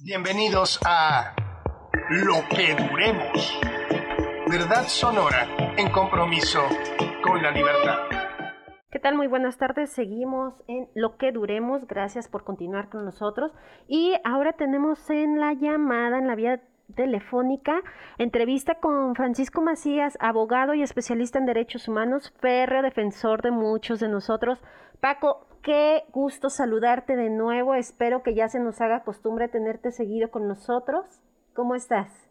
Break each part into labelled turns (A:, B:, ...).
A: Bienvenidos a Lo que Duremos. Verdad sonora en compromiso con la libertad.
B: ¿Qué tal? Muy buenas tardes. Seguimos en Lo que Duremos. Gracias por continuar con nosotros. Y ahora tenemos en la llamada, en la vía telefónica, entrevista con Francisco Macías, abogado y especialista en derechos humanos, férreo defensor de muchos de nosotros. Paco, qué gusto saludarte de nuevo. Espero que ya se nos haga costumbre tenerte seguido con nosotros. ¿Cómo estás?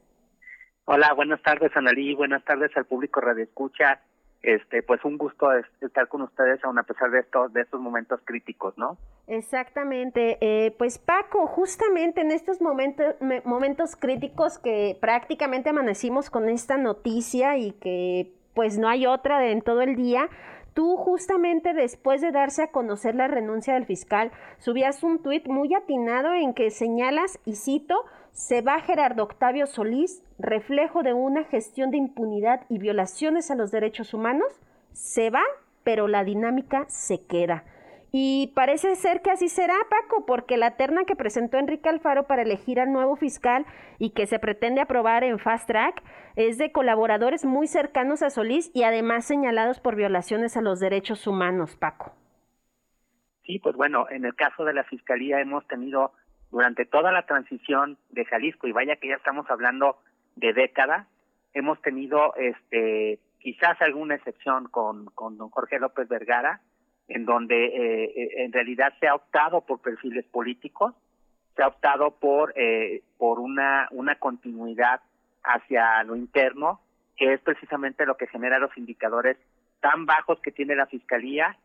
C: Hola, buenas tardes, Analí. Buenas tardes al público Radio Escucha. Este, pues un gusto estar con ustedes, aun a pesar de estos, de estos momentos críticos, ¿no?
B: Exactamente. Eh, pues Paco, justamente en estos momentos, momentos críticos que prácticamente amanecimos con esta noticia y que pues no hay otra de, en todo el día, tú justamente después de darse a conocer la renuncia del fiscal, subías un tuit muy atinado en que señalas, y cito, se va Gerardo Octavio Solís, reflejo de una gestión de impunidad y violaciones a los derechos humanos, se va, pero la dinámica se queda. Y parece ser que así será, Paco, porque la terna que presentó Enrique Alfaro para elegir al nuevo fiscal y que se pretende aprobar en Fast Track es de colaboradores muy cercanos a Solís y además señalados por violaciones a los derechos humanos, Paco.
C: Sí, pues bueno, en el caso de la Fiscalía hemos tenido durante toda la transición de Jalisco, y vaya que ya estamos hablando de década, hemos tenido este quizás alguna excepción con, con don Jorge López Vergara, en donde eh, eh, en realidad se ha optado por perfiles políticos, se ha optado por eh, por una una continuidad hacia lo interno, que es precisamente lo que genera los indicadores tan bajos que tiene la fiscalía,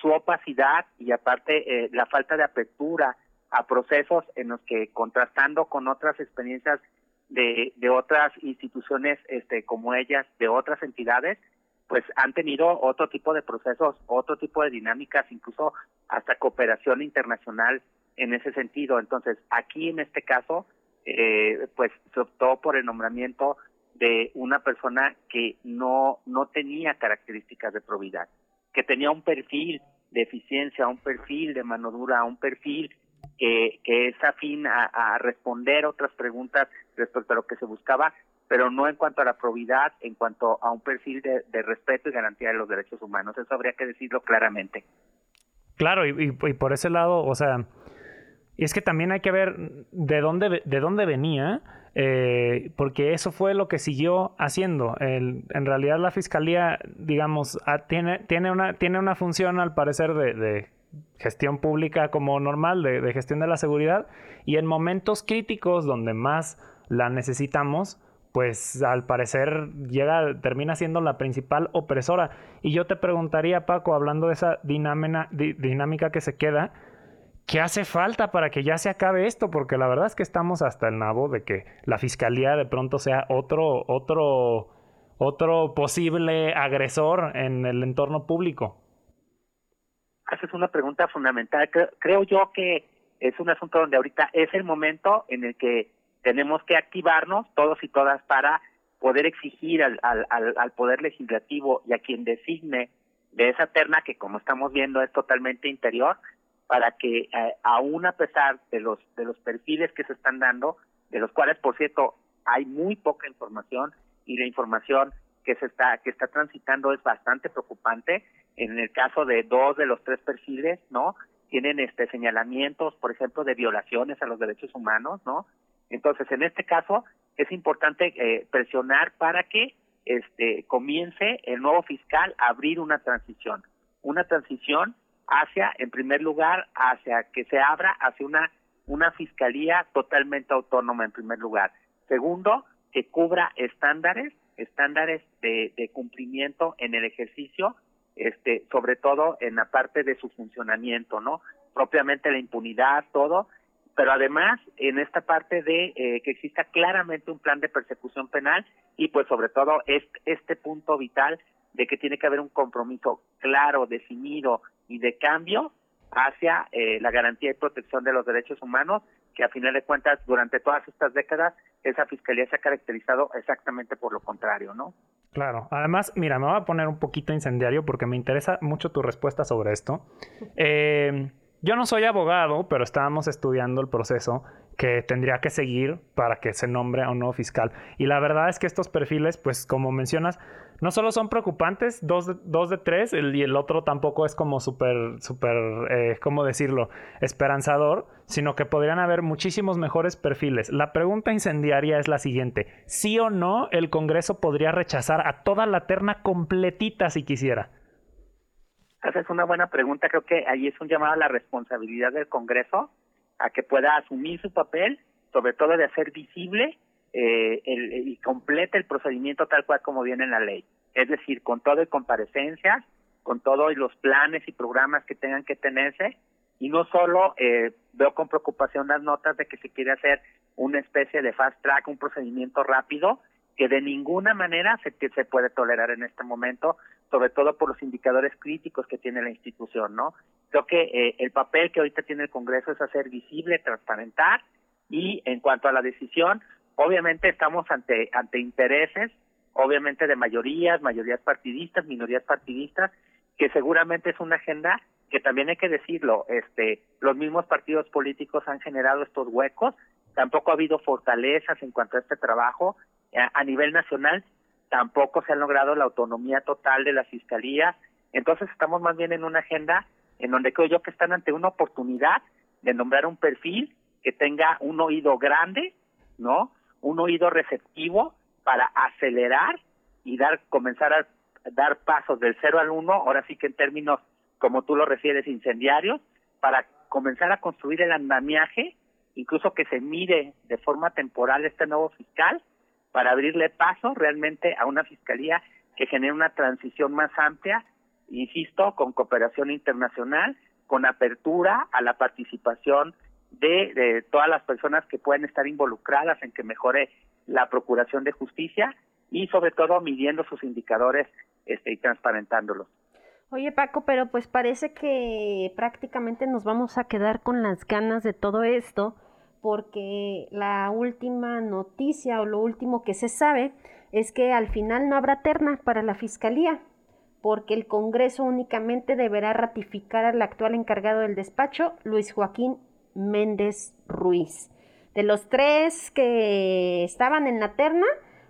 C: su opacidad y aparte la falta de apertura a procesos en los que contrastando con otras experiencias de, de otras instituciones este como ellas, de otras entidades, pues han tenido otro tipo de procesos, otro tipo de dinámicas, incluso hasta cooperación internacional en ese sentido. Entonces, aquí en este caso, eh, pues se optó por el nombramiento de una persona que no, no tenía características de probidad, que tenía un perfil de eficiencia, un perfil de mano dura, un perfil que, que es afín a, a responder otras preguntas respecto a lo que se buscaba, pero no en cuanto a la probidad, en cuanto a un perfil de, respeto y garantía de los derechos humanos. Eso habría que decirlo claramente.
D: Claro, y, por ese lado, o sea, y es que también hay que ver de dónde, de dónde venía, eh, porque eso fue lo que siguió haciendo. El, en realidad la fiscalía, digamos, tiene, tiene, una, tiene una función al parecer de, gestión pública como normal, de, de gestión de la seguridad, y en momentos críticos donde más la necesitamos, pues al parecer llega, termina siendo la principal opresora. Y yo te preguntaría, Paco, hablando de esa dinámica que se queda, ¿qué hace falta para que ya se acabe esto? Porque la verdad es que estamos hasta el nabo de que la fiscalía de pronto sea otro, otro, otro posible agresor en el entorno público.
C: Haces una pregunta fundamental. creo yo que es un asunto donde ahorita es el momento en el que tenemos que activarnos todos y todas para poder exigir al, al, al, Poder Legislativo y a quien designe de esa terna que como estamos viendo es totalmente interior, para que eh, aún a pesar de los, de los perfiles que se están dando, de los cuales por cierto hay muy poca información y la información que se está, que está transitando es bastante preocupante, en el caso de dos de los tres perfiles, ¿no? Tienen este señalamientos, por ejemplo, de violaciones a los derechos humanos, ¿no? Entonces, en este caso, es importante eh, presionar para que este comience el nuevo fiscal a abrir una transición, una transición hacia, en primer lugar, hacia que se abra hacia una una fiscalía totalmente autónoma en primer lugar. Segundo, que cubra estándares, estándares de, de cumplimiento en el ejercicio, este, sobre todo en la parte de su funcionamiento, ¿no? Propiamente la impunidad, todo, pero además en esta parte de eh, que exista claramente un plan de persecución penal y pues sobre todo este, este punto vital de que tiene que haber un compromiso claro, definido y de cambio hacia eh, la garantía y protección de los derechos humanos, que a final de cuentas durante todas estas décadas esa fiscalía se ha caracterizado exactamente por lo contrario, ¿no?
D: Claro. Además, mira, me voy a poner un poquito incendiario porque me interesa mucho tu respuesta sobre esto. Eh, yo no soy abogado, pero estábamos estudiando el proceso que tendría que seguir para que se nombre a un nuevo fiscal. Y la verdad es que estos perfiles, pues como mencionas, no solo son preocupantes, dos de, tres, y el otro tampoco es como súper, súper, eh, ¿cómo decirlo?, esperanzador, sino que podrían haber muchísimos mejores perfiles. La pregunta incendiaria es la siguiente, ¿sí o no el Congreso podría rechazar a toda la terna completita si quisiera?
C: Esa es una buena pregunta, creo que ahí es un llamado a la responsabilidad del Congreso a que pueda asumir su papel, sobre todo de hacer visible eh, y complete el procedimiento tal cual como viene en la ley. Es decir, con todo y comparecencias, con todos los planes y programas que tengan que tenerse, y no solo eh, veo con preocupación las notas de que se quiere hacer una especie de fast track, un procedimiento rápido, que de ninguna manera se, puede tolerar en este momento, sobre todo por los indicadores críticos que tiene la institución, ¿no? Creo que eh, el papel que ahorita tiene el Congreso es hacer visible, transparentar y en cuanto a la decisión, obviamente estamos ante ante intereses, obviamente de mayorías, mayorías partidistas, minorías partidistas, que seguramente es una agenda que también hay que decirlo, este, los mismos partidos políticos han generado estos huecos, tampoco ha habido fortalezas en cuanto a este trabajo a nivel nacional, tampoco se ha logrado la autonomía total de la fiscalía, entonces estamos más bien en una agenda en donde creo yo que están ante una oportunidad de nombrar un perfil que tenga un oído grande, ¿no? Un oído receptivo para acelerar y dar comenzar a dar pasos del cero al uno, ahora sí que en términos como tú lo refieres incendiarios, para comenzar a construir el andamiaje, incluso que se mire de forma temporal este nuevo fiscal para abrirle paso realmente a una fiscalía que genere una transición más amplia insisto, con cooperación internacional, con apertura a la participación de, todas las personas que pueden estar involucradas en que mejore la procuración de justicia y sobre todo midiendo sus indicadores este, y transparentándolos.
B: Oye Paco, pero pues parece que prácticamente nos vamos a quedar con las ganas de todo esto porque la última noticia o lo último que se sabe es que al final no habrá terna para la fiscalía porque el Congreso únicamente deberá ratificar al actual encargado del despacho, Luis Joaquín Méndez Ruiz. De los tres que estaban en la terna,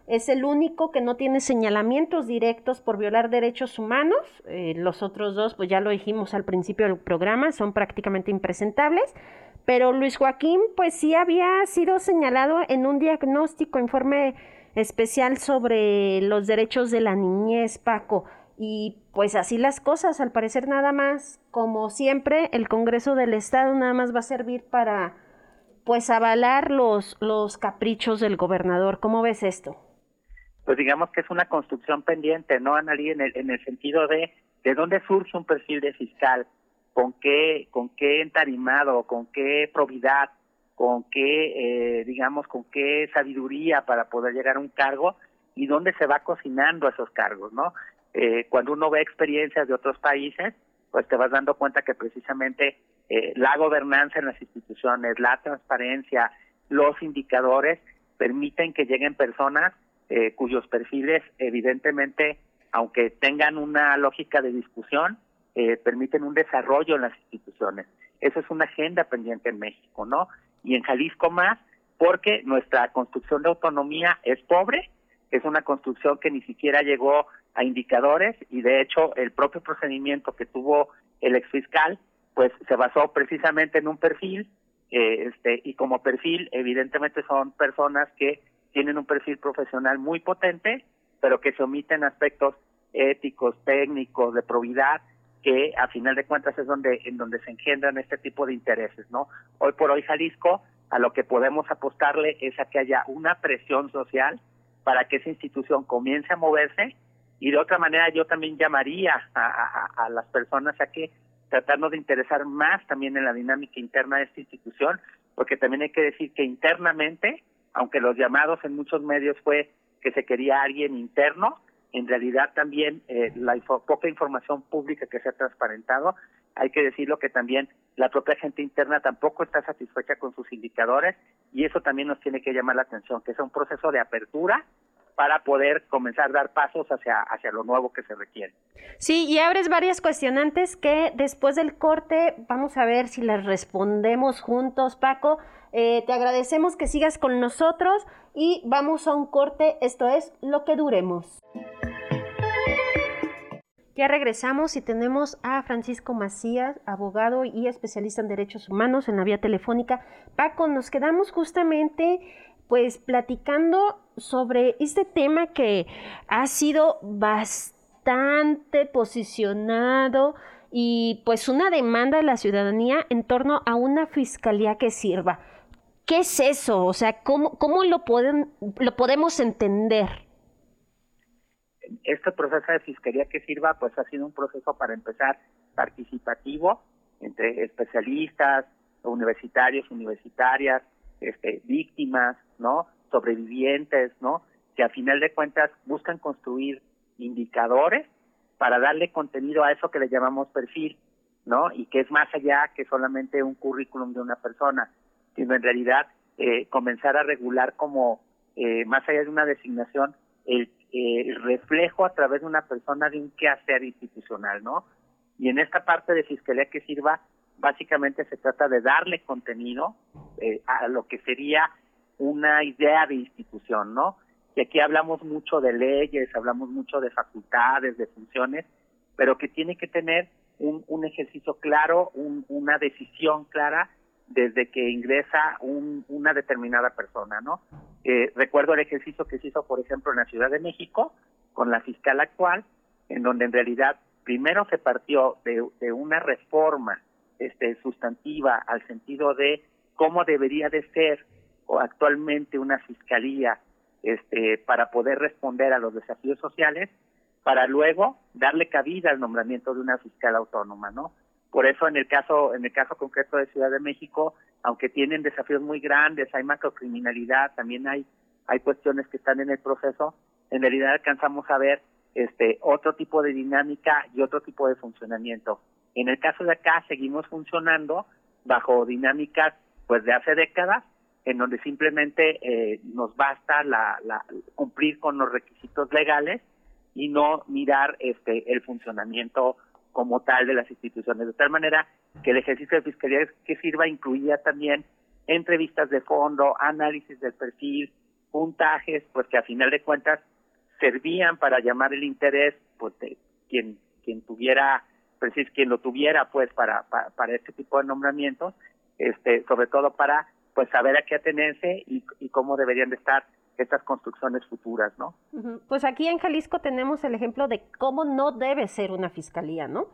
B: es el único que no tiene señalamientos directos por violar derechos humanos. Eh, los otros dos, pues ya lo dijimos al principio del programa, son prácticamente impresentables. Pero Luis Joaquín, pues sí había sido señalado en un diagnóstico, informe especial sobre los derechos de la niñez, Paco. Y pues así las cosas, al parecer nada más, como siempre, el Congreso del Estado nada más va a servir para pues avalar los, los caprichos del gobernador. ¿Cómo ves esto?
C: Pues digamos que es una construcción pendiente, ¿no, Analí? En el, en el sentido de de dónde surge un perfil de fiscal, con qué, con qué entarimado, con qué probidad, con qué, eh, digamos, con qué sabiduría para poder llegar a un cargo y dónde se va cocinando esos cargos, ¿no? eh, cuando uno ve experiencias de otros países, pues te vas dando cuenta que precisamente eh, la gobernanza en las instituciones, la transparencia, los indicadores permiten que lleguen personas eh, cuyos perfiles evidentemente, aunque tengan una lógica de discusión, eh, permiten un desarrollo en las instituciones. Eso es una agenda pendiente en México, ¿no? Y en Jalisco más, porque nuestra construcción de autonomía es pobre, es una construcción que ni siquiera llegó a indicadores y de hecho el propio procedimiento que tuvo el exfiscal pues se basó precisamente en un perfil eh, este y como perfil evidentemente son personas que tienen un perfil profesional muy potente pero que se omiten aspectos éticos técnicos de probidad que a final de cuentas es donde en donde se engendran este tipo de intereses no hoy por hoy Jalisco a lo que podemos apostarle es a que haya una presión social para que esa institución comience a moverse y de otra manera yo también llamaría a, las personas a que tratarnos de interesar más también en la dinámica interna de esta institución, porque también hay que decir que internamente, aunque los llamados en muchos medios fue que se quería alguien interno, en realidad también eh, la poca información pública que se ha transparentado, hay que decirlo que también la propia gente interna tampoco está satisfecha con sus indicadores y eso también nos tiene que llamar la atención, que es un proceso de apertura para poder comenzar a dar pasos hacia, hacia lo nuevo que se requiere.
B: Sí, y abres varias cuestionantes que después del corte vamos a ver si las respondemos juntos, Paco. Eh, te agradecemos que sigas con nosotros y vamos a un corte, esto es lo que duremos. Ya regresamos y tenemos a Francisco Macías, abogado y especialista en derechos humanos en la vía telefónica. Paco, nos quedamos justamente pues platicando sobre este tema que ha sido bastante posicionado y pues una demanda de la ciudadanía en torno a una fiscalía que sirva. ¿Qué es eso? O sea, ¿cómo, cómo lo, pueden, lo podemos entender?
C: Este proceso de fiscalía que sirva, pues ha sido un proceso para empezar participativo entre especialistas, universitarios, universitarias, este, víctimas, ¿no? Sobrevivientes, ¿no? Que a final de cuentas buscan construir indicadores para darle contenido a eso que le llamamos perfil, ¿no? Y que es más allá que solamente un currículum de una persona, sino en realidad eh, comenzar a regular como, eh, más allá de una designación, el, el reflejo a través de una persona de un quehacer institucional, ¿no? Y en esta parte de fiscalía que sirva, básicamente se trata de darle contenido eh, a lo que sería una idea de institución, ¿no? Y aquí hablamos mucho de leyes, hablamos mucho de facultades, de funciones, pero que tiene que tener un, un ejercicio claro, una decisión clara desde que ingresa un, una determinada persona, ¿no? Eh, recuerdo el ejercicio que se hizo, por ejemplo, en la Ciudad de México con la fiscal actual, en donde en realidad primero se partió de, de una reforma este, sustantiva al sentido de cómo debería de ser actualmente una fiscalía este, para poder responder a los desafíos sociales, para luego darle cabida al nombramiento de una fiscal autónoma, ¿no? Por eso en el caso en el caso concreto de Ciudad de México, aunque tienen desafíos muy grandes, hay macrocriminalidad, también hay hay cuestiones que están en el proceso, en realidad alcanzamos a ver este otro tipo de dinámica y otro tipo de funcionamiento. En el caso de acá seguimos funcionando bajo dinámicas pues de hace décadas en donde simplemente eh, nos basta la, la, cumplir con los requisitos legales y no mirar este el funcionamiento como tal de las instituciones. De tal manera que el ejercicio de fiscalía que sirva incluía también entrevistas de fondo, análisis del perfil, puntajes, pues que a final de cuentas servían para llamar el interés pues de quien quien tuviera pues quien lo tuviera pues para, para, este tipo de nombramientos este sobre todo para pues saber a qué atenerse y, y cómo deberían de estar estas construcciones futuras, ¿no?
B: Pues aquí en Jalisco tenemos el ejemplo de cómo no debe ser una fiscalía, ¿no?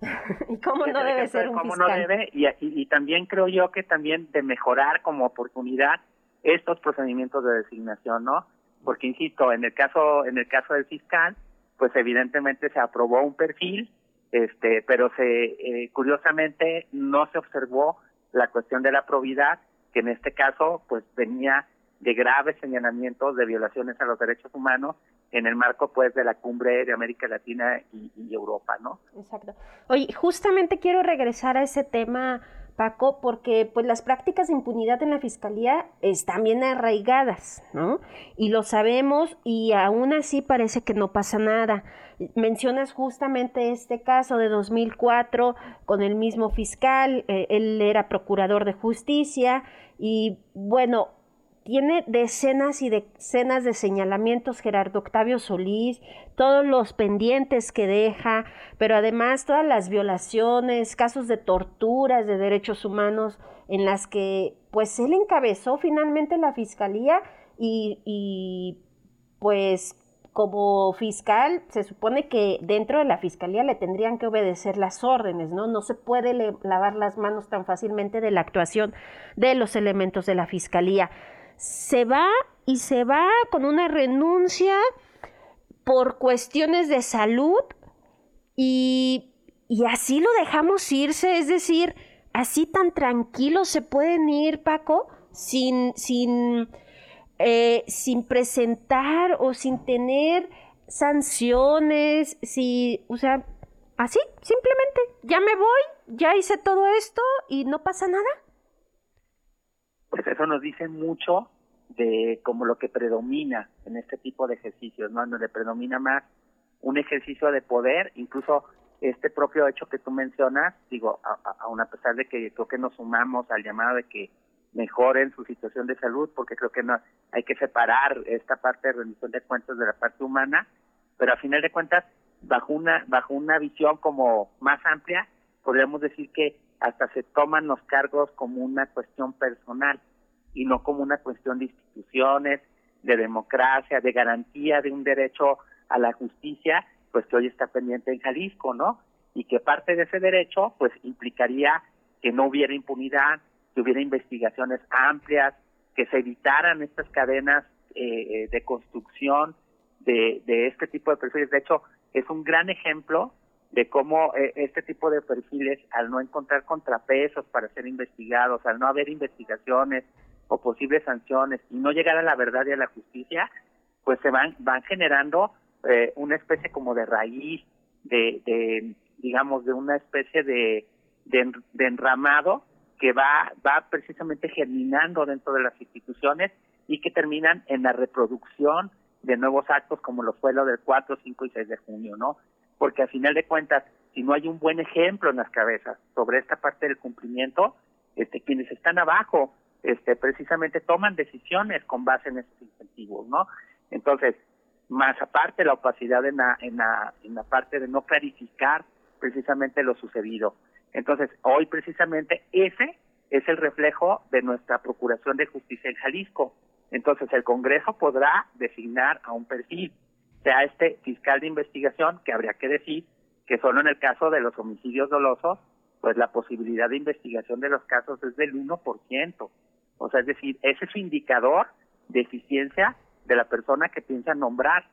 B: y cómo no debe ser un cómo fiscal.
C: no debe y, y, también creo yo que también de mejorar como oportunidad estos procedimientos de designación, ¿no? Porque insisto, en el caso en el caso del fiscal, pues evidentemente se aprobó un perfil este, pero se eh, curiosamente no se observó la cuestión de la probidad, que en este caso pues venía de graves señalamientos de violaciones a los derechos humanos en el marco pues de la cumbre de América Latina y, y Europa, ¿no?
B: Exacto. Oye, justamente quiero regresar a ese tema Paco, porque pues las prácticas de impunidad en la fiscalía están bien arraigadas, ¿no? Y lo sabemos y aún así parece que no pasa nada. Mencionas justamente este caso de 2004 con el mismo fiscal, eh, él era procurador de justicia y bueno, tiene decenas y decenas de señalamientos Gerardo Octavio Solís, todos los pendientes que deja, pero además todas las violaciones, casos de torturas de derechos humanos en las que pues él encabezó finalmente la fiscalía y, y pues como fiscal se supone que dentro de la fiscalía le tendrían que obedecer las órdenes, ¿no? No se puede lavar las manos tan fácilmente de la actuación de los elementos de la fiscalía se va y se va con una renuncia por cuestiones de salud y, y así lo dejamos irse, es decir, así tan tranquilos se pueden ir, Paco, sin, sin, eh, sin presentar o sin tener sanciones, si, o sea, así, simplemente, ya me voy, ya hice todo esto y no pasa nada
C: pues eso nos dice mucho de como lo que predomina en este tipo de ejercicios, ¿no? Donde predomina más un ejercicio de poder, incluso este propio hecho que tú mencionas, digo, aún a, pesar de que creo que nos sumamos al llamado de que mejoren su situación de salud, porque creo que no hay que separar esta parte de rendición de cuentas de la parte humana, pero a final de cuentas, bajo una bajo una visión como más amplia, podríamos decir que hasta se toman los cargos como una cuestión personal y no como una cuestión de instituciones, de democracia, de garantía de un derecho a la justicia, pues que hoy está pendiente en Jalisco, ¿no? Y que parte de ese derecho, pues implicaría que no hubiera impunidad, que hubiera investigaciones amplias, que se evitaran estas cadenas eh, de construcción de, de este tipo de perfiles. De hecho, es un gran ejemplo de cómo eh, este tipo de perfiles, al no encontrar contrapesos para ser investigados, al no haber investigaciones o posibles sanciones y no llegar a la verdad y a la justicia, pues se van van generando eh, una especie como de raíz, de, de digamos, de una especie de, de, enramado que va va precisamente germinando dentro de las instituciones y que terminan en la reproducción de nuevos actos como lo fue lo del 4, 5 y 6 de junio, ¿no? Porque al final de cuentas, si no hay un buen ejemplo en las cabezas sobre esta parte del cumplimiento, este, quienes están abajo, este, precisamente toman decisiones con base en esos incentivos, ¿no? Entonces, más aparte la opacidad en la, en la, en la parte de no clarificar precisamente lo sucedido. Entonces, hoy precisamente ese es el reflejo de nuestra Procuración de Justicia en Jalisco. Entonces el Congreso podrá designar a un perfil, sea este fiscal de investigación, que habría que decir que solo en el caso de los homicidios dolosos, pues la posibilidad de investigación de los casos es del 1%. O sea, es decir, ese es su indicador de eficiencia de la persona que piensa nombrar.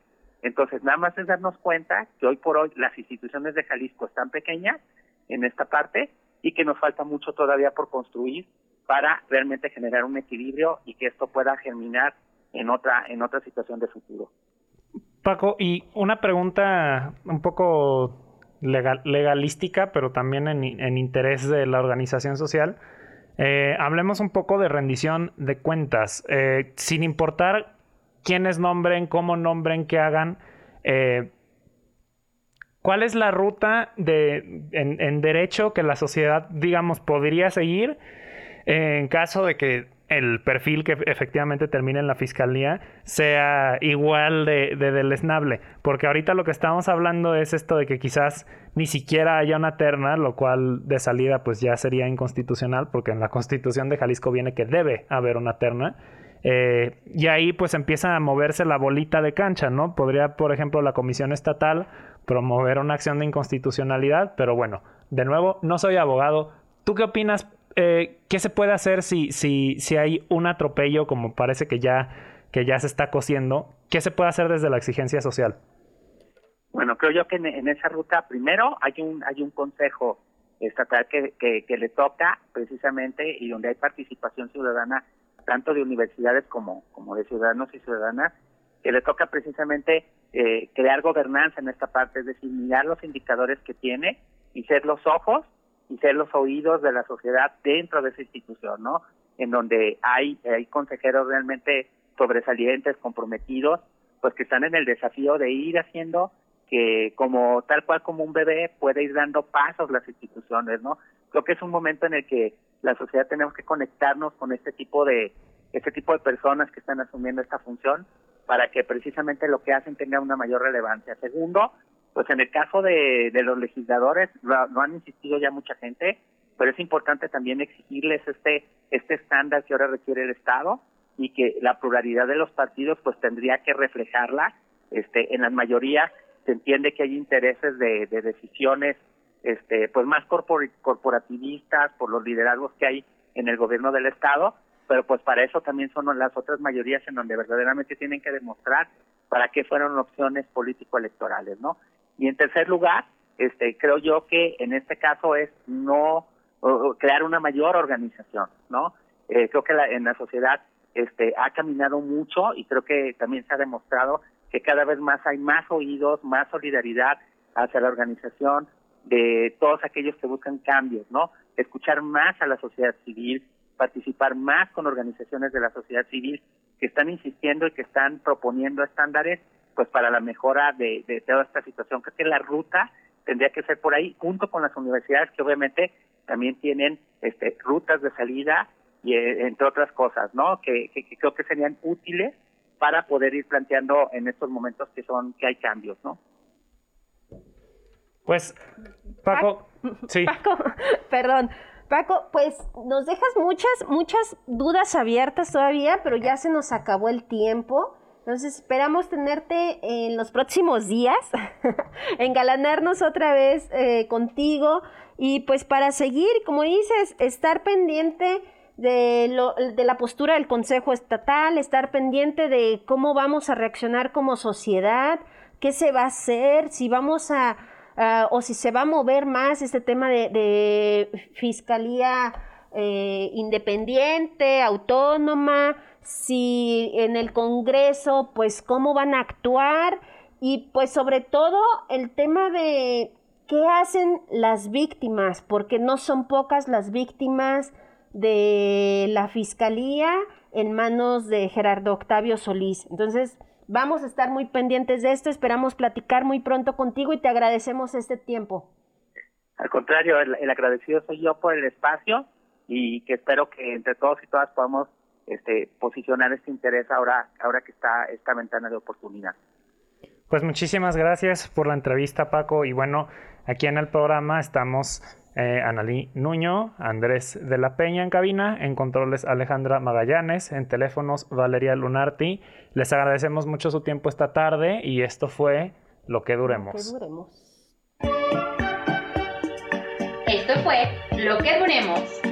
C: Entonces, nada más es darnos cuenta que hoy por hoy las instituciones de Jalisco están pequeñas en esta parte y que nos falta mucho todavía por construir para realmente generar un equilibrio y que esto pueda germinar en otra en otra situación de futuro.
D: Paco, y una pregunta un poco legal, legalística, pero también en, interés de la organización social. Eh, hablemos un poco de rendición de cuentas, eh, sin importar quiénes nombren, cómo nombren, qué hagan. Eh, ¿Cuál es la ruta de, en derecho que la sociedad, digamos, podría seguir? En caso de que el perfil que efectivamente termine en la fiscalía sea igual de, de, deleznable. Porque ahorita lo que estamos hablando es esto de que quizás ni siquiera haya una terna, lo cual de salida pues ya sería inconstitucional, porque en la constitución de Jalisco viene que debe haber una terna. Eh, y ahí pues empieza a moverse la bolita de cancha, ¿no? Podría, por ejemplo, la Comisión Estatal promover una acción de inconstitucionalidad, pero bueno, de nuevo, no soy abogado. ¿Tú qué opinas eh, ¿qué se puede hacer si, si, si hay un atropello, como parece que ya, que ya se está cosiendo? ¿Qué se puede hacer desde la exigencia social?
C: Bueno, creo yo que en, esa ruta, primero, hay un, hay un consejo estatal que, que, le toca precisamente y donde hay participación ciudadana, tanto de universidades como, como de ciudadanos y ciudadanas, que le toca precisamente eh, crear gobernanza en esta parte, es decir, mirar los indicadores que tiene y ser los ojos y ser los oídos de la sociedad dentro de esa institución, ¿no? En donde hay, consejeros realmente sobresalientes, comprometidos, pues que están en el desafío de ir haciendo que como tal cual como un bebé puede ir dando pasos las instituciones, ¿no? Creo que es un momento en el que la sociedad tenemos que conectarnos con este tipo de este tipo de personas que están asumiendo esta función para que precisamente lo que hacen tenga una mayor relevancia. Segundo, pues en el caso de, los legisladores, lo, han insistido ya mucha gente, pero es importante también exigirles este, este estándar que ahora requiere el Estado y que la pluralidad de los partidos pues tendría que reflejarla. Este, en las mayorías se entiende que hay intereses de, de decisiones este, pues más corporativistas por los liderazgos que hay en el gobierno del Estado, pero pues para eso también son las otras mayorías en donde verdaderamente tienen que demostrar para qué fueron opciones político-electorales, ¿no? Y en tercer lugar, este, creo yo que en este caso es no crear una mayor organización, ¿no? Eh, creo que la, en la sociedad este, ha caminado mucho y creo que también se ha demostrado que cada vez más hay más oídos, más solidaridad hacia la organización de todos aquellos que buscan cambios, ¿no? Escuchar más a la sociedad civil, participar más con organizaciones de la sociedad civil que están insistiendo y que están proponiendo estándares pues para la mejora de, de toda esta situación. Creo que la ruta tendría que ser por ahí, junto con las universidades que obviamente también tienen este, rutas de salida y eh, entre otras cosas, ¿no? Que, que, creo que serían útiles para poder ir planteando en estos momentos que son que hay cambios, ¿no?
D: Pues Paco, sí.
B: Paco, perdón. Paco, pues nos dejas muchas, muchas dudas abiertas todavía, pero ya se nos acabó el tiempo. Entonces esperamos tenerte en los próximos días, engalanarnos otra vez eh, contigo. Y pues para seguir, como dices, estar pendiente de, lo, de la postura del Consejo Estatal, estar pendiente de cómo vamos a reaccionar como sociedad, qué se va a hacer, si vamos a, o si se va a mover más este tema de, fiscalía eh, independiente, autónoma, si en el Congreso, pues cómo van a actuar y pues sobre todo el tema de qué hacen las víctimas, porque no son pocas las víctimas de la Fiscalía en manos de Gerardo Octavio Solís. Entonces, vamos a estar muy pendientes de esto, esperamos platicar muy pronto contigo y te agradecemos este tiempo.
C: Al contrario, el, el agradecido soy yo por el espacio y que espero que entre todos y todas podamos este, posicionar este interés ahora, ahora que está esta ventana de oportunidad.
D: Pues muchísimas gracias por la entrevista, Paco. Y bueno, aquí en el programa estamos eh, Analí Nuño, Andrés de la Peña en cabina, en controles Alejandra Magallanes, en teléfonos Valeria Lunarti. Les agradecemos mucho su tiempo esta tarde y esto fue Lo que duremos.
B: Lo que duremos.
E: Esto fue Lo que duremos